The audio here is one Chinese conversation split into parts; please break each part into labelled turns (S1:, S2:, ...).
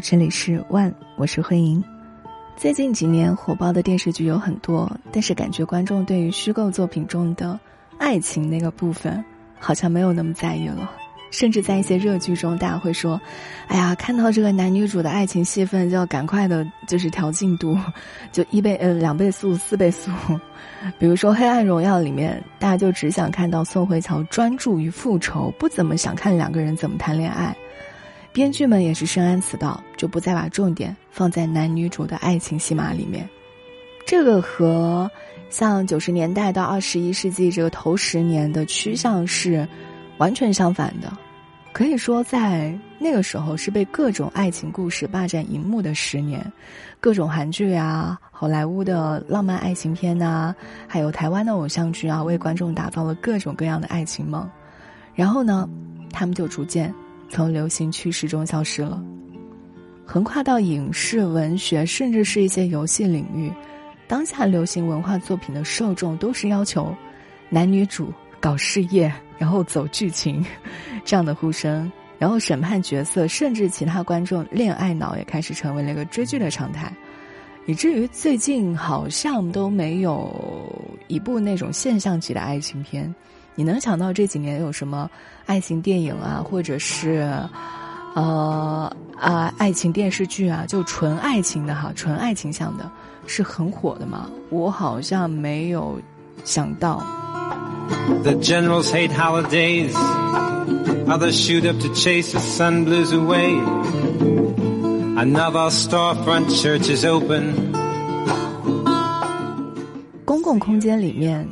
S1: 这里是万，我是慧莹。最近几年火爆的电视剧有很多，但是感觉观众对于虚构作品中的爱情那个部分，好像没有那么在意了。甚至在一些热剧中，大家会说：“哎呀，看到这个男女主的爱情戏份，就要赶快的，就是调进度，就一倍呃两倍速、四倍速。”比如说《黑暗荣耀》里面，大家就只想看到宋慧乔专注于复仇，不怎么想看两个人怎么谈恋爱。编剧们也是深谙此道，就不再把重点放在男女主的爱情戏码里面。这个和像九十年代到二十一世纪这个头十年的趋向是完全相反的。可以说，在那个时候是被各种爱情故事霸占荧幕的十年，各种韩剧啊、好莱坞的浪漫爱情片呐，还有台湾的偶像剧啊，为观众打造了各种各样的爱情梦。然后呢，他们就逐渐从流行趋势中消失了，横跨到影视、文学，甚至是一些游戏领域。当下流行文化作品的受众都是要求男女主搞事业。然后走剧情，这样的呼声，然后审判角色，甚至其他观众恋爱脑也开始成为了一个追剧的常态，以至于最近好像都没有一部那种现象级的爱情片。你能想到这几年有什么爱情电影啊，或者是呃啊爱情电视剧啊，就纯爱情的哈，纯爱情向的，是很火的吗？我好像没有想到。The generals hate holidays. Others shoot up to chase the sun blues away. Another storefront church is open. 公共空间里面，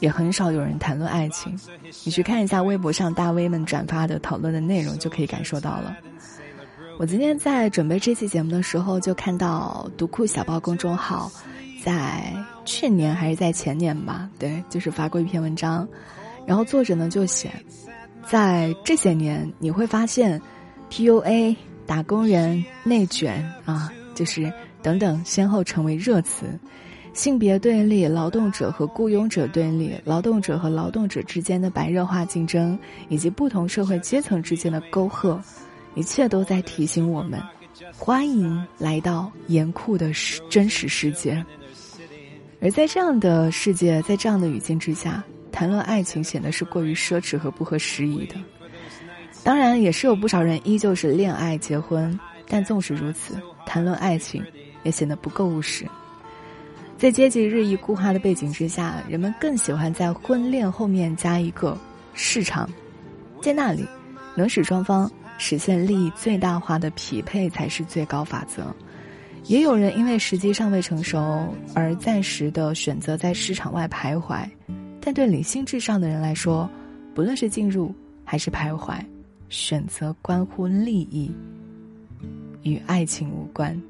S1: 也很少有人谈论爱情。你去看一下微博上大 V 们转发的讨论的内容，就可以感受到了。我今天在准备这期节目的时候，就看到读库小报公众号。在去年还是在前年吧，对，就是发过一篇文章，然后作者呢就写，在这些年你会发现，PUA、打工人、内卷啊，就是等等，先后成为热词，性别对立、劳动者和雇佣者对立、劳动者和劳动者之间的白热化竞争，以及不同社会阶层之间的沟壑，一切都在提醒我们，欢迎来到严酷的实真实世界。而在这样的世界，在这样的语境之下，谈论爱情显得是过于奢侈和不合时宜的。当然，也是有不少人依旧是恋爱结婚，但纵使如此，谈论爱情也显得不够务实。在阶级日益固化的背景之下，人们更喜欢在婚恋后面加一个市场，在那里，能使双方实现利益最大化的匹配才是最高法则。也有人因为时机尚未成熟而暂时的选择在市场外徘徊，但对理性至上的人来说，不论是进入还是徘徊，选择关乎利益，与爱情无关。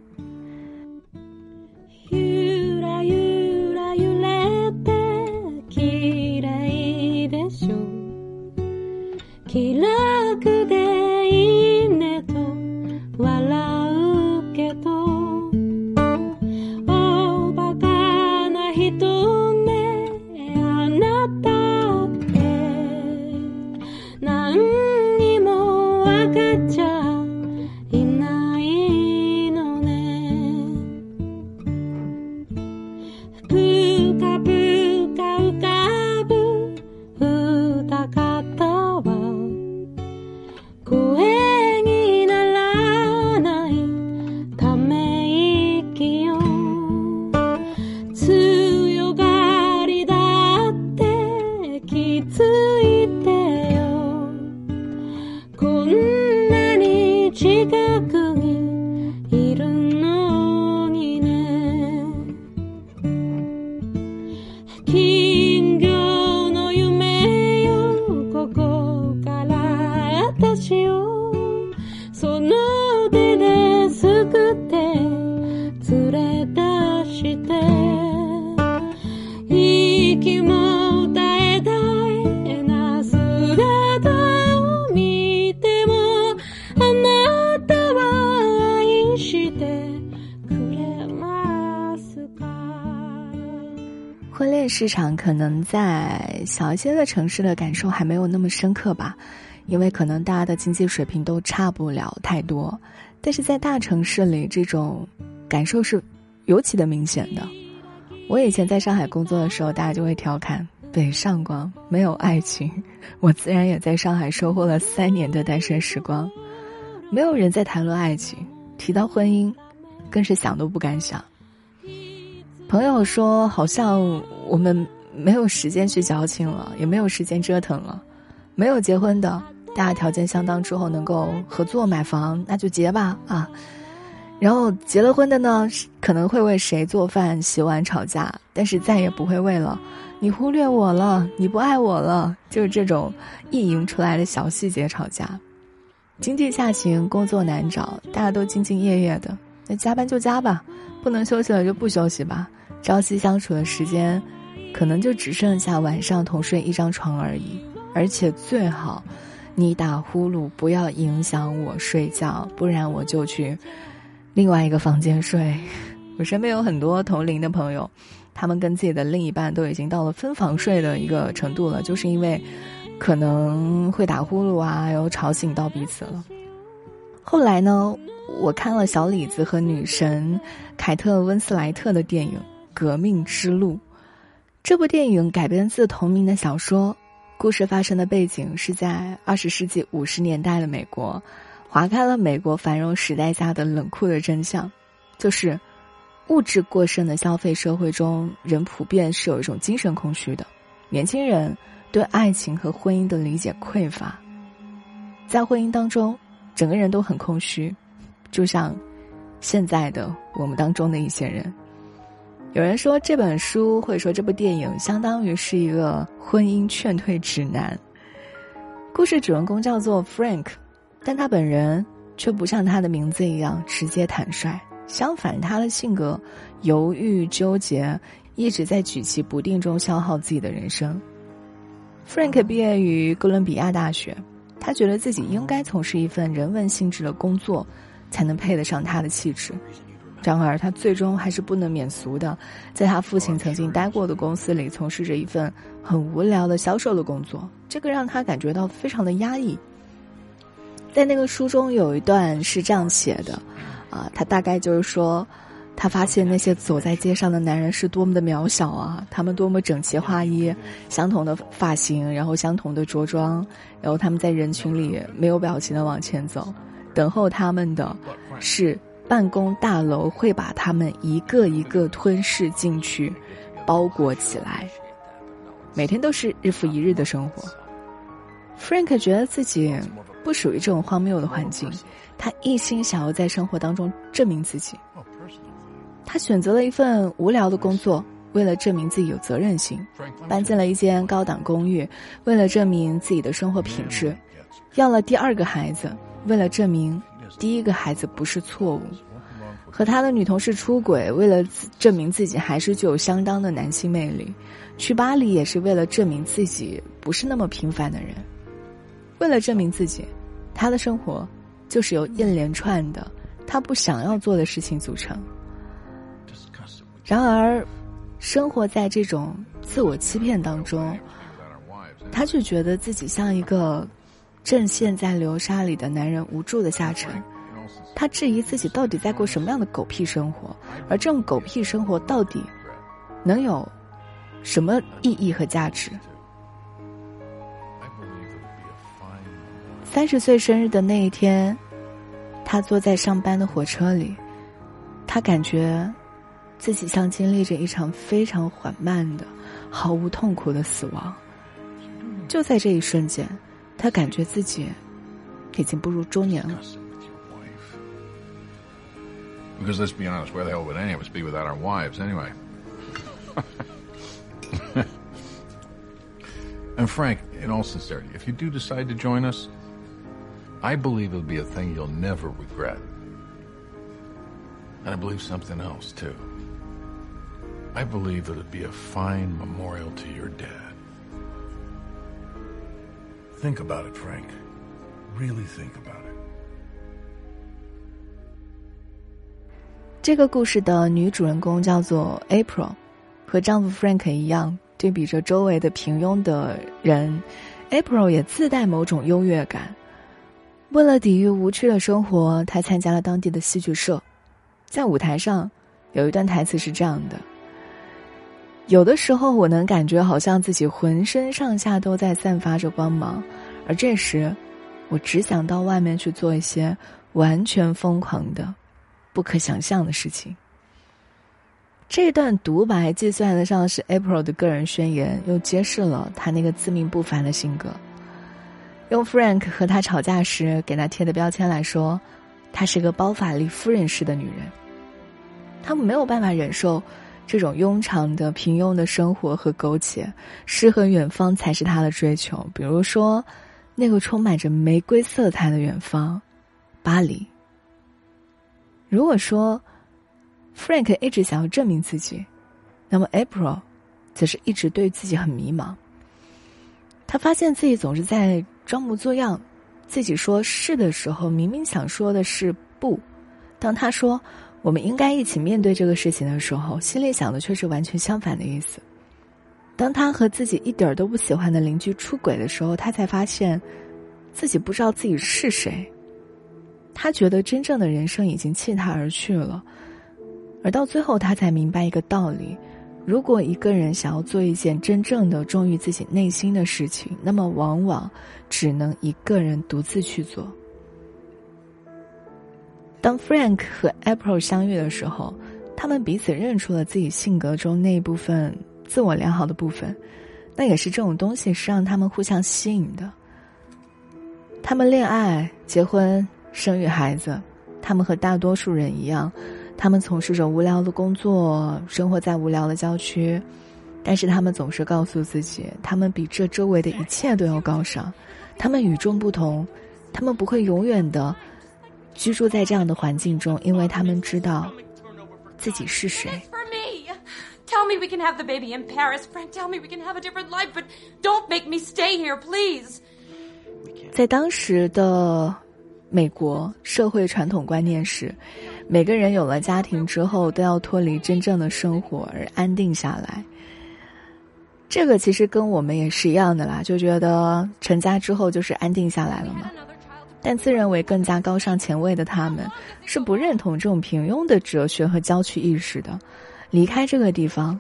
S1: 市场可能在小一些的城市的感受还没有那么深刻吧，因为可能大家的经济水平都差不了太多。但是在大城市里，这种感受是尤其的明显的。我以前在上海工作的时候，大家就会调侃北上广没有爱情。我自然也在上海收获了三年的单身时光，没有人在谈论爱情，提到婚姻，更是想都不敢想。朋友说，好像我们没有时间去矫情了，也没有时间折腾了。没有结婚的，大家条件相当之后能够合作买房，那就结吧啊。然后结了婚的呢，可能会为谁做饭、洗碗吵架，但是再也不会为了你忽略我了、你不爱我了，就是这种意淫出来的小细节吵架。经济下行，工作难找，大家都兢兢业业的，那加班就加吧，不能休息了就不休息吧。朝夕相处的时间，可能就只剩下晚上同睡一张床而已。而且最好，你打呼噜不要影响我睡觉，不然我就去另外一个房间睡。我身边有很多同龄的朋友，他们跟自己的另一半都已经到了分房睡的一个程度了，就是因为可能会打呼噜啊，又吵醒到彼此了。后来呢，我看了小李子和女神凯特温斯莱特的电影。《革命之路》这部电影改编自同名的小说，故事发生的背景是在二十世纪五十年代的美国，划开了美国繁荣时代下的冷酷的真相，就是物质过剩的消费社会中，人普遍是有一种精神空虚的，年轻人对爱情和婚姻的理解匮乏，在婚姻当中，整个人都很空虚，就像现在的我们当中的一些人。有人说这本书或者说这部电影相当于是一个婚姻劝退指南。故事主人公叫做 Frank，但他本人却不像他的名字一样直接坦率，相反，他的性格犹豫纠结，一直在举棋不定中消耗自己的人生。Frank 毕业于哥伦比亚大学，他觉得自己应该从事一份人文性质的工作，才能配得上他的气质。然而，他最终还是不能免俗的，在他父亲曾经待过的公司里从事着一份很无聊的销售的工作，这个让他感觉到非常的压抑。在那个书中有一段是这样写的，啊，他大概就是说，他发现那些走在街上的男人是多么的渺小啊，他们多么整齐划一，相同的发型，然后相同的着装，然后他们在人群里没有表情的往前走，等候他们的是。办公大楼会把他们一个一个吞噬进去，包裹起来，每天都是日复一日的生活。Frank 觉得自己不属于这种荒谬的环境，他一心想要在生活当中证明自己。他选择了一份无聊的工作，为了证明自己有责任心；搬进了一间高档公寓，为了证明自己的生活品质；要了第二个孩子，为了证明。第一个孩子不是错误，和他的女同事出轨，为了证明自己还是具有相当的男性魅力；去巴黎也是为了证明自己不是那么平凡的人。为了证明自己，他的生活就是由一连串的他不想要做的事情组成。然而，生活在这种自我欺骗当中，他却觉得自己像一个。正陷在流沙里的男人无助的下沉，他质疑自己到底在过什么样的狗屁生活，而这种狗屁生活到底能有什么意义和价值？三十岁生日的那一天，他坐在上班的火车里，他感觉自己像经历着一场非常缓慢的、毫无痛苦的死亡。就在这一瞬间。他感觉自己已经步入中年了。
S2: Because let's be honest, where the hell would any of us be without our wives anyway? and Frank, in all sincerity, if you do decide to join us, I believe it'll be a thing you'll never regret. And I believe something else, too. I believe it'll be a fine memorial to your dad. Think about it, Frank. Really think about it.
S1: 这个故事的女主人公叫做 April，和丈夫 Frank 一样，对比着周围的平庸的人，April 也自带某种优越感。为了抵御无趣的生活，她参加了当地的戏剧社。在舞台上，有一段台词是这样的：“有的时候，我能感觉好像自己浑身上下都在散发着光芒，而这时，我只想到外面去做一些完全疯狂的、不可想象的事情。”这段独白既算得上是 April 的个人宣言，又揭示了他那个自命不凡的性格。用 Frank 和他吵架时给他贴的标签来说，她是个包法利夫人式的女人。他们没有办法忍受这种庸常的平庸的生活和苟且，诗和远方才是他的追求。比如说，那个充满着玫瑰色彩的远方——巴黎。如果说 Frank 一直想要证明自己，那么 April 则是一直对自己很迷茫。他发现自己总是在。装模作样，自己说是的时候，明明想说的是不。当他说我们应该一起面对这个事情的时候，心里想的却是完全相反的意思。当他和自己一点都不喜欢的邻居出轨的时候，他才发现自己不知道自己是谁。他觉得真正的人生已经弃他而去了，而到最后，他才明白一个道理。如果一个人想要做一件真正的忠于自己内心的事情，那么往往只能一个人独自去做。当 Frank 和 April 相遇的时候，他们彼此认出了自己性格中那一部分自我良好的部分，那也是这种东西是让他们互相吸引的。他们恋爱、结婚、生育孩子，他们和大多数人一样。他们从事着无聊的工作，生活在无聊的郊区，但是他们总是告诉自己，他们比这周围的一切都要高尚，他们与众不同，他们不会永远的居住在这样的环境中，因为他们知道自己是谁。
S3: Tell me we can have the baby in Paris, Frank. Tell me we can have a different life, but don't make me stay here, please.
S1: 在当时的美国，社会传统观念是。每个人有了家庭之后，都要脱离真正的生活而安定下来。这个其实跟我们也是一样的啦，就觉得成家之后就是安定下来了嘛。但自认为更加高尚前卫的他们，是不认同这种平庸的哲学和郊区意识的。离开这个地方，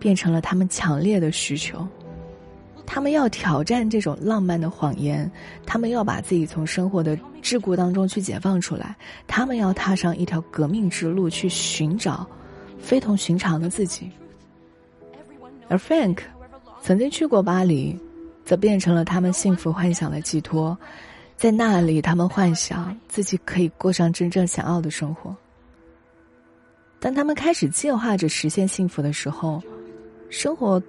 S1: 变成了他们强烈的需求。他们要挑战这种浪漫的谎言，他们要把自己从生活的桎梏当中去解放出来，他们要踏上一条革命之路，去寻找非同寻常的自己。而 Frank 曾经去过巴黎，则变成了他们幸福幻想的寄托，在那里，他们幻想自己可以过上真正想要的生活。当他们开始计划着实现幸福的时候，生活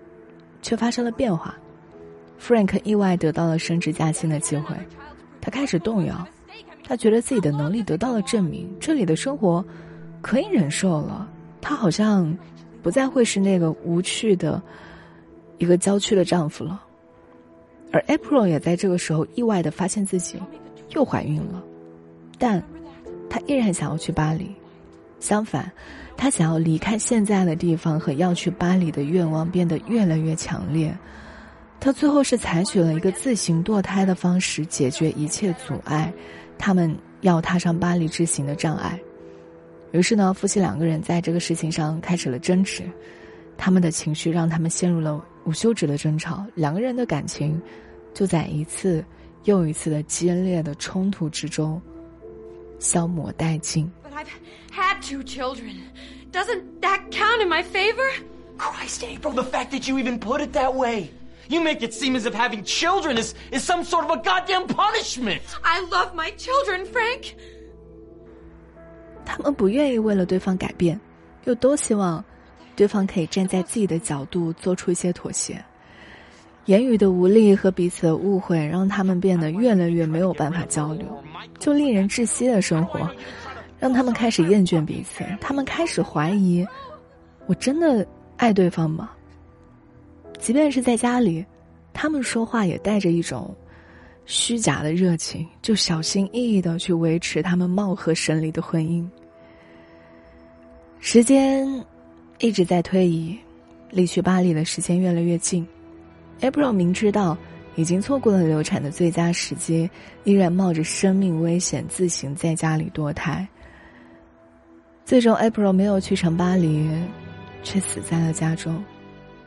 S1: 却发生了变化。Frank 意外得到了升职加薪的机会，他开始动摇，他觉得自己的能力得到了证明，这里的生活可以忍受了。他好像不再会是那个无趣的一个郊区的丈夫了。而 April 也在这个时候意外的发现自己又怀孕了，但她依然想要去巴黎。相反，她想要离开现在的地方和要去巴黎的愿望变得越来越强烈。他最后是采取了一个自行堕胎的方式解决一切阻碍，他们要踏上巴黎之行的障碍。于是呢，夫妻两个人在这个事情上开始了争执，他们的情绪让他们陷入了无休止的争吵，两个人的感情就在一次又一次的激烈的冲突之中消磨殆尽。
S3: But I've had two children. Doesn't that count in my favor?
S4: Christ, April, the fact that you even put it that way. You make it seem as if having children is, is some sort of a goddamn punishment.
S3: I love my children, Frank.
S1: 他们不愿意为了对方改变，又都希望对方可以站在自己的角度做出一些妥协。言语的无力和彼此的误会，让他们变得越来越没有办法交流。就令人窒息的生活，让他们开始厌倦彼此。他们开始怀疑：我真的爱对方吗？即便是在家里，他们说话也带着一种虚假的热情，就小心翼翼的去维持他们貌合神离的婚姻。时间一直在推移，离去巴黎的时间越来越近。April 明知道已经错过了流产的最佳时机，依然冒着生命危险自行在家里堕胎。最终，April 没有去成巴黎，却死在了家中，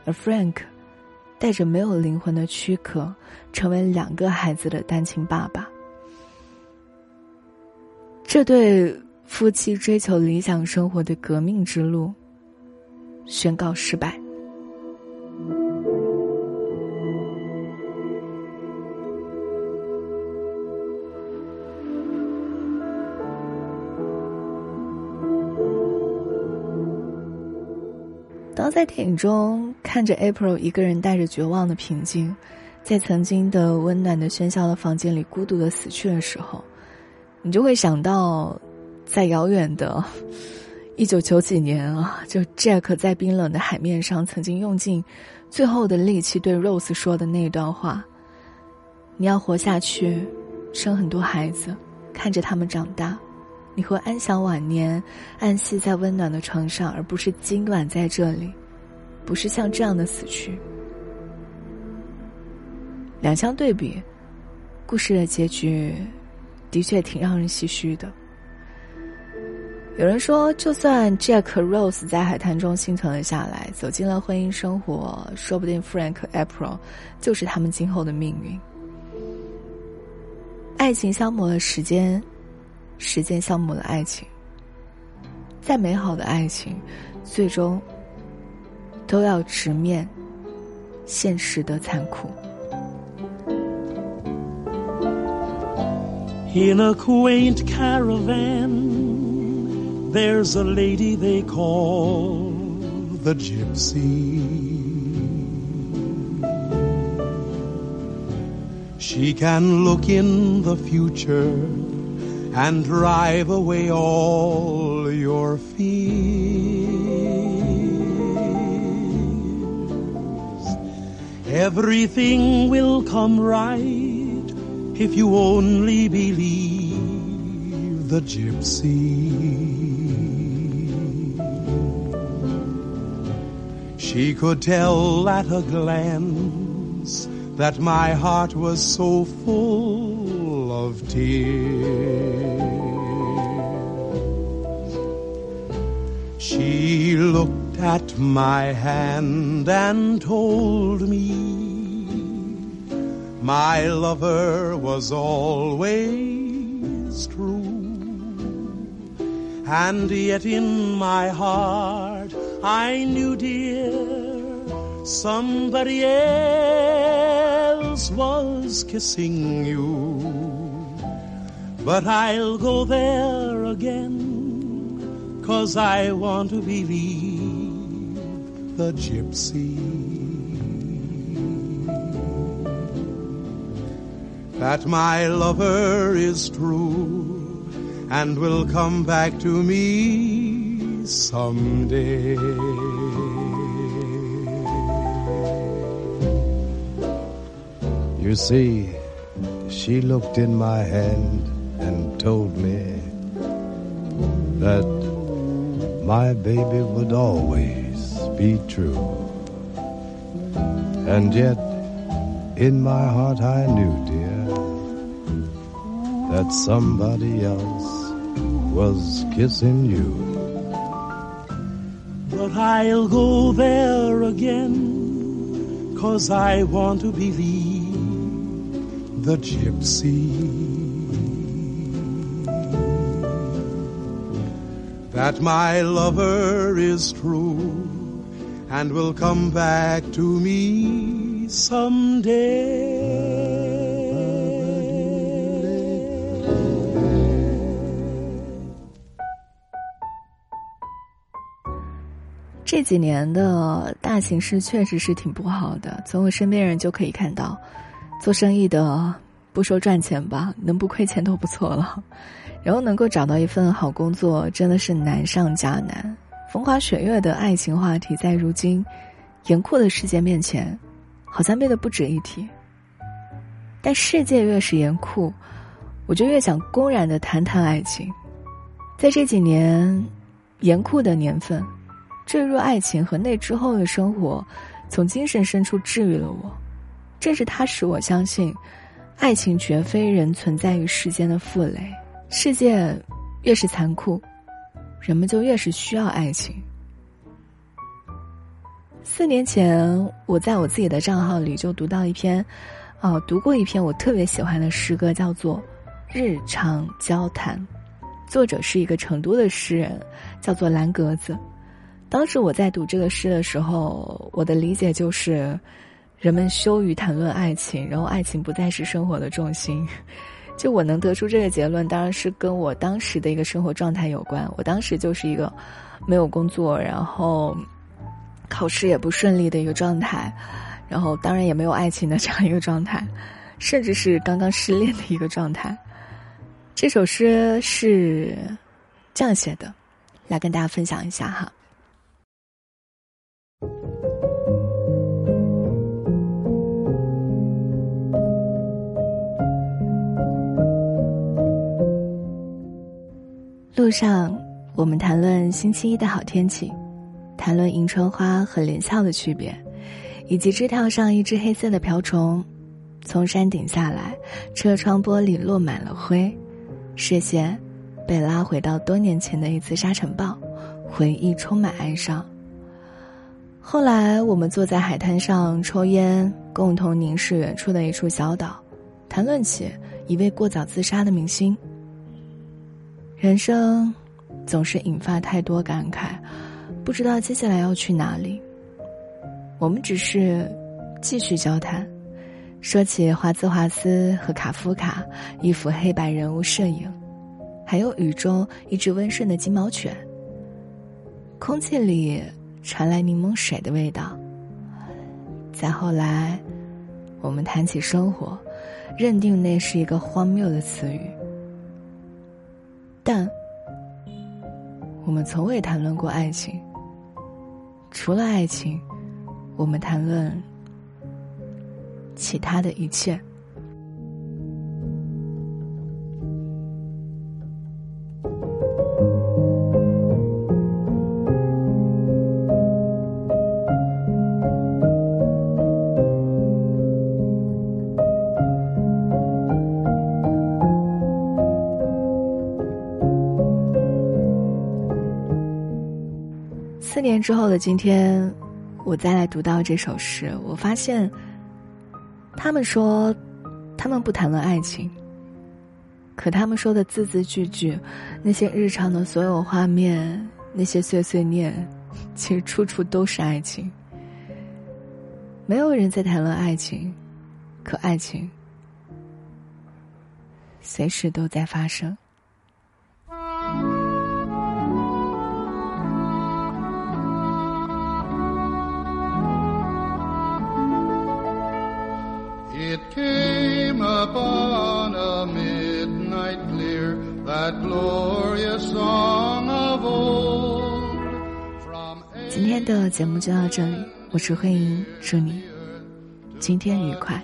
S1: 而 Frank 带着没有灵魂的躯壳，成为两个孩子的单亲爸爸。这对夫妻追求理想生活的革命之路宣告失败。当在电影中看着 April 一个人带着绝望的平静，在曾经的温暖的喧嚣的房间里孤独的死去的时候，你就会想到，在遥远的，一九九几年啊，就 Jack 在冰冷的海面上曾经用尽最后的力气对 Rose 说的那段话：“你要活下去，生很多孩子，看着他们长大。”你会安享晚年，安息在温暖的床上，而不是今晚在这里，不是像这样的死去。两相对比，故事的结局的确挺让人唏嘘的。有人说，就算 Jack Rose 在海滩中幸存了下来，走进了婚姻生活，说不定 Frank April 就是他们今后的命运。爱情消磨了时间。时间消磨了爱情，再美好的爱情，最终都要直面现实的残酷。
S5: In a quaint caravan, there's a lady they call the gypsy. She can look in the future and drive away all your fears. Everything will come right if you only believe the gypsy. She could tell at a glance that my heart was so full of tears. She looked at my hand and told me my lover was always true. And yet in my heart I knew, dear, somebody else was kissing you. But I'll go there again Cause I want to believe the gypsy. That my lover is true and will come back to me someday.
S6: You see, she looked in my hand and told me that my baby would always be true. And yet, in my heart, I knew, dear, that somebody else was kissing you.
S5: But I'll go there again, cause I want to believe the gypsy. that my lover is true and will come back to me someday.
S1: 这几年的大形势确实是挺不好的，从我身边人就可以看到，做生意的不说赚钱吧，能不亏钱都不错了。然后能够找到一份好工作，真的是难上加难。风花雪月的爱情话题，在如今严酷的世界面前，好像变得不值一提。但世界越是严酷，我就越想公然的谈谈爱情。在这几年严酷的年份，坠入爱情和那之后的生活，从精神深处治愈了我。正是它使我相信，爱情绝非人存在于世间的负累。世界越是残酷，人们就越是需要爱情。四年前，我在我自己的账号里就读到一篇，哦，读过一篇我特别喜欢的诗歌，叫做《日常交谈》，作者是一个成都的诗人，叫做蓝格子。当时我在读这个诗的时候，我的理解就是，人们羞于谈论爱情，然后爱情不再是生活的重心。就我能得出这个结论，当然是跟我当时的一个生活状态有关。我当时就是一个没有工作，然后考试也不顺利的一个状态，然后当然也没有爱情的这样一个状态，甚至是刚刚失恋的一个状态。这首诗是这样写的，来跟大家分享一下哈。路上，我们谈论星期一的好天气，谈论迎春花和连翘的区别，以及枝条上一只黑色的瓢虫从山顶下来，车窗玻璃落满了灰，视线被拉回到多年前的一次沙尘暴，回忆充满哀伤。后来，我们坐在海滩上抽烟，共同凝视远处的一处小岛，谈论起一位过早自杀的明星。人生总是引发太多感慨，不知道接下来要去哪里。我们只是继续交谈，说起华兹华斯和卡夫卡一幅黑白人物摄影，还有雨中一只温顺的金毛犬。空气里传来柠檬水的味道。再后来，我们谈起生活，认定那是一个荒谬的词语。但我们从未谈论过爱情。除了爱情，我们谈论其他的一切。之后的今天，我再来读到这首诗，我发现，他们说，他们不谈论爱情，可他们说的字字句句，那些日常的所有画面，那些碎碎念，其实处处都是爱情。没有人在谈论爱情，可爱情随时都在发生。今天的节目就到这里，我是慧莹，祝你今天愉快。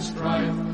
S5: strife.